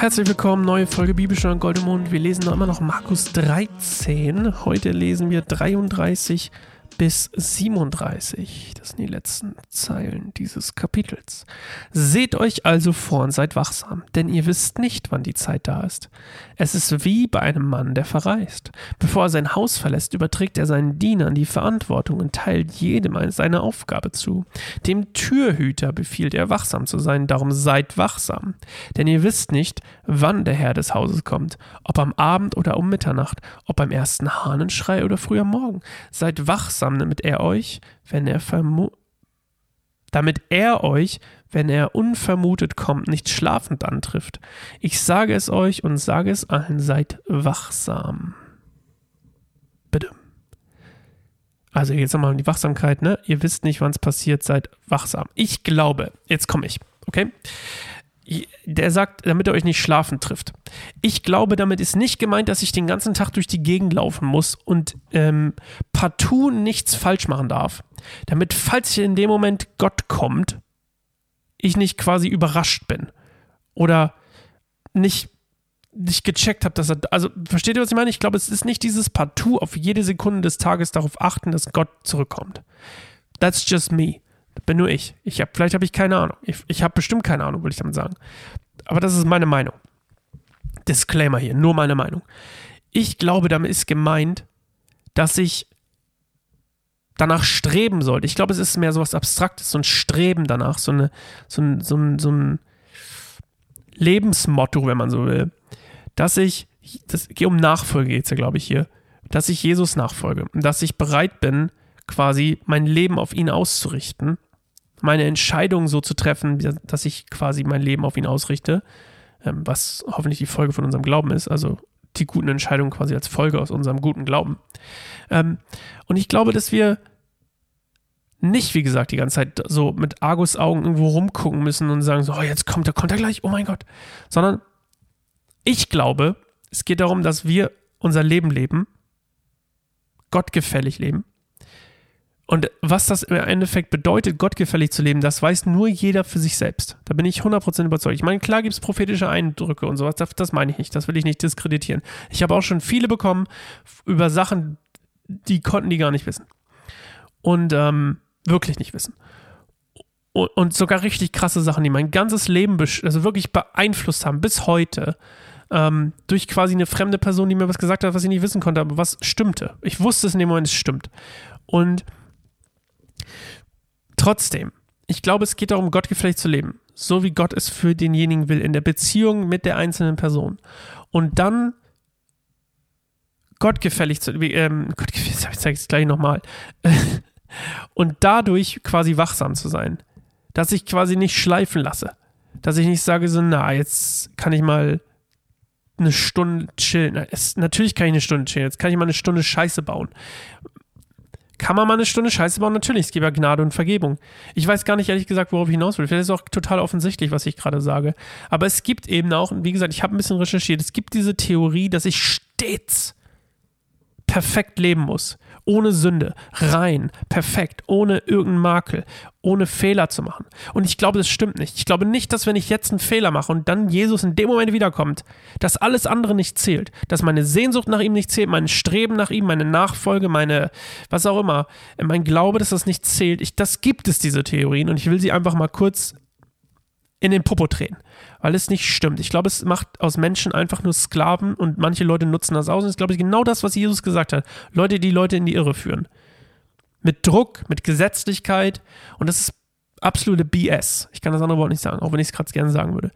Herzlich willkommen, neue Folge Bibelstunde Goldemond. Wir lesen noch immer noch Markus 13. Heute lesen wir 33 bis 37. Das sind die letzten Zeilen dieses Kapitels. Seht euch also vor und seid wachsam, denn ihr wisst nicht, wann die Zeit da ist. Es ist wie bei einem Mann, der verreist. Bevor er sein Haus verlässt, überträgt er seinen Dienern die Verantwortung und teilt jedem seine Aufgabe zu. Dem Türhüter befiehlt er, wachsam zu sein, darum seid wachsam. Denn ihr wisst nicht, wann der Herr des Hauses kommt, ob am Abend oder um Mitternacht, ob beim ersten Hahnenschrei oder früh am Morgen. Seid wachsam, damit er euch, wenn er vermu damit er euch, wenn er unvermutet kommt, nicht schlafend antrifft. Ich sage es euch und sage es allen, seid wachsam. Bitte. Also jetzt nochmal die Wachsamkeit, ne? Ihr wisst nicht, wann es passiert, seid wachsam. Ich glaube, jetzt komme ich, okay? Der sagt, damit er euch nicht schlafen trifft. Ich glaube, damit ist nicht gemeint, dass ich den ganzen Tag durch die Gegend laufen muss und ähm, partout nichts falsch machen darf. Damit, falls in dem Moment Gott kommt, ich nicht quasi überrascht bin. Oder nicht, nicht gecheckt habe, dass er. Also, versteht ihr, was ich meine? Ich glaube, es ist nicht dieses Partout auf jede Sekunde des Tages darauf achten, dass Gott zurückkommt. That's just me. Bin nur ich. ich hab, vielleicht habe ich keine Ahnung. Ich, ich habe bestimmt keine Ahnung, würde ich damit sagen. Aber das ist meine Meinung. Disclaimer hier, nur meine Meinung. Ich glaube, damit ist gemeint, dass ich danach streben sollte. Ich glaube, es ist mehr so was Abstraktes, so ein Streben danach, so, eine, so, ein, so, ein, so ein Lebensmotto, wenn man so will, dass ich, das geht um Nachfolge jetzt ja, glaube ich, hier, dass ich Jesus nachfolge, dass ich bereit bin, quasi mein Leben auf ihn auszurichten, meine Entscheidung so zu treffen, dass ich quasi mein Leben auf ihn ausrichte, ähm, was hoffentlich die Folge von unserem Glauben ist, also die guten Entscheidungen quasi als Folge aus unserem guten Glauben. Ähm, und ich glaube, dass wir nicht, wie gesagt, die ganze Zeit so mit Argusaugen irgendwo rumgucken müssen und sagen so, oh, jetzt kommt er, kommt er gleich, oh mein Gott. Sondern ich glaube, es geht darum, dass wir unser Leben leben, gottgefällig leben. Und was das im Endeffekt bedeutet, gottgefällig zu leben, das weiß nur jeder für sich selbst. Da bin ich 100% überzeugt. Ich meine, klar gibt es prophetische Eindrücke und sowas, das, das meine ich nicht, das will ich nicht diskreditieren. Ich habe auch schon viele bekommen über Sachen, die konnten die gar nicht wissen. Und ähm, wirklich nicht wissen. Und, sogar richtig krasse Sachen, die mein ganzes Leben also wirklich beeinflusst haben, bis heute. Ähm, durch quasi eine fremde Person, die mir was gesagt hat, was ich nicht wissen konnte, aber was stimmte. Ich wusste es in dem Moment, es stimmt. Und trotzdem, ich glaube, es geht darum, gottgefällig zu leben. So wie Gott es für denjenigen will, in der Beziehung mit der einzelnen Person. Und dann gottgefällig zu, ähm, gottgefällig, ich zeige es gleich nochmal, und dadurch quasi wachsam zu sein. Dass ich quasi nicht schleifen lasse. Dass ich nicht sage so, na, jetzt kann ich mal eine Stunde chillen. Es, natürlich kann ich eine Stunde chillen. Jetzt kann ich mal eine Stunde Scheiße bauen. Kann man mal eine Stunde Scheiße bauen? Natürlich, es gibt ja Gnade und Vergebung. Ich weiß gar nicht, ehrlich gesagt, worauf ich hinaus will. Vielleicht ist es auch total offensichtlich, was ich gerade sage. Aber es gibt eben auch, wie gesagt, ich habe ein bisschen recherchiert, es gibt diese Theorie, dass ich stets perfekt leben muss ohne Sünde, rein, perfekt, ohne irgendeinen Makel, ohne Fehler zu machen. Und ich glaube, das stimmt nicht. Ich glaube nicht, dass wenn ich jetzt einen Fehler mache und dann Jesus in dem Moment wiederkommt, dass alles andere nicht zählt, dass meine Sehnsucht nach ihm nicht zählt, mein Streben nach ihm, meine Nachfolge, meine, was auch immer, mein Glaube, dass das nicht zählt. Ich, das gibt es, diese Theorien, und ich will sie einfach mal kurz in den Popo drehen, weil es nicht stimmt. Ich glaube, es macht aus Menschen einfach nur Sklaven und manche Leute nutzen das aus. Und das ist, glaube ich, genau das, was Jesus gesagt hat. Leute, die Leute in die Irre führen. Mit Druck, mit Gesetzlichkeit und das ist absolute BS. Ich kann das andere Wort nicht sagen, auch wenn ich es gerade gerne sagen würde.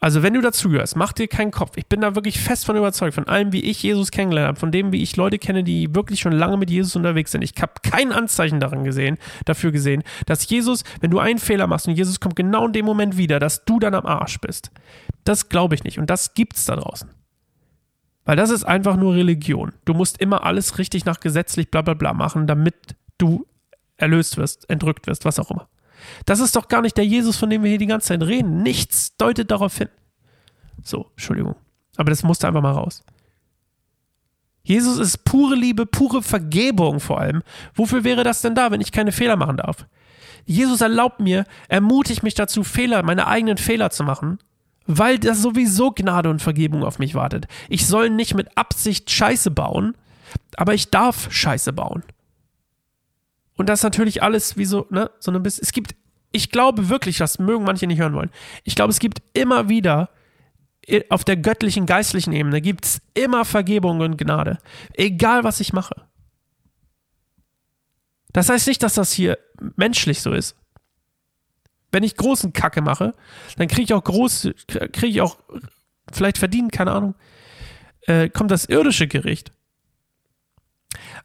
Also, wenn du dazugehörst, mach dir keinen Kopf. Ich bin da wirklich fest von überzeugt, von allem, wie ich Jesus kennengelernt habe, von dem, wie ich Leute kenne, die wirklich schon lange mit Jesus unterwegs sind. Ich habe kein Anzeichen daran gesehen, dafür gesehen, dass Jesus, wenn du einen Fehler machst und Jesus kommt genau in dem Moment wieder, dass du dann am Arsch bist. Das glaube ich nicht. Und das gibt's da draußen. Weil das ist einfach nur Religion. Du musst immer alles richtig nach gesetzlich bla bla bla machen, damit du erlöst wirst, entrückt wirst, was auch immer. Das ist doch gar nicht der Jesus, von dem wir hier die ganze Zeit reden. Nichts deutet darauf hin. So, Entschuldigung. Aber das musste einfach mal raus. Jesus ist pure Liebe, pure Vergebung vor allem. Wofür wäre das denn da, wenn ich keine Fehler machen darf? Jesus erlaubt mir, ermutigt mich dazu, Fehler, meine eigenen Fehler zu machen, weil da sowieso Gnade und Vergebung auf mich wartet. Ich soll nicht mit Absicht Scheiße bauen, aber ich darf Scheiße bauen. Und das ist natürlich alles wie so, ne, so ein bisschen. Es gibt, ich glaube wirklich, das mögen manche nicht hören wollen. Ich glaube, es gibt immer wieder auf der göttlichen, geistlichen Ebene gibt es immer Vergebung und Gnade. Egal, was ich mache. Das heißt nicht, dass das hier menschlich so ist. Wenn ich großen Kacke mache, dann kriege ich auch groß, kriege ich auch vielleicht verdient, keine Ahnung, äh, kommt das irdische Gericht.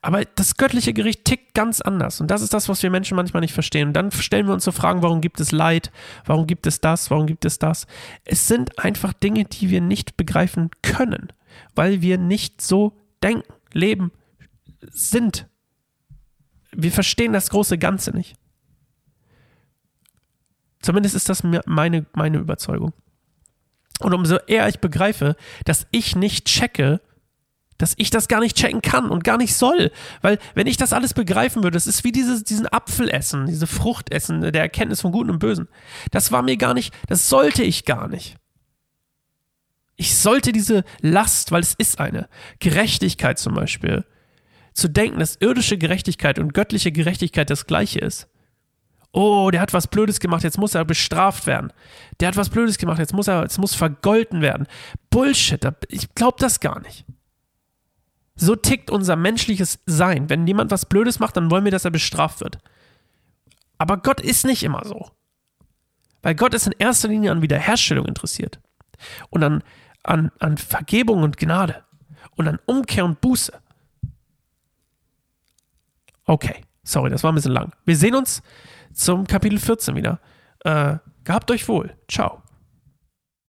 Aber das göttliche Gericht tickt ganz anders. Und das ist das, was wir Menschen manchmal nicht verstehen. Und dann stellen wir uns so Fragen, warum gibt es Leid? Warum gibt es das? Warum gibt es das? Es sind einfach Dinge, die wir nicht begreifen können, weil wir nicht so denken, leben, sind. Wir verstehen das große Ganze nicht. Zumindest ist das meine, meine Überzeugung. Und umso eher ich begreife, dass ich nicht checke, dass ich das gar nicht checken kann und gar nicht soll. Weil, wenn ich das alles begreifen würde, das ist wie dieses, diesen Apfel essen, diese Frucht essen, der Erkenntnis von Guten und Bösen. Das war mir gar nicht, das sollte ich gar nicht. Ich sollte diese Last, weil es ist eine, Gerechtigkeit zum Beispiel, zu denken, dass irdische Gerechtigkeit und göttliche Gerechtigkeit das gleiche ist. Oh, der hat was Blödes gemacht, jetzt muss er bestraft werden. Der hat was Blödes gemacht, jetzt muss er, jetzt muss vergolten werden. Bullshit, ich glaube das gar nicht. So tickt unser menschliches Sein. Wenn jemand was Blödes macht, dann wollen wir, dass er bestraft wird. Aber Gott ist nicht immer so. Weil Gott ist in erster Linie an Wiederherstellung interessiert. Und an, an, an Vergebung und Gnade. Und an Umkehr und Buße. Okay, sorry, das war ein bisschen lang. Wir sehen uns zum Kapitel 14 wieder. Äh, gehabt euch wohl. Ciao.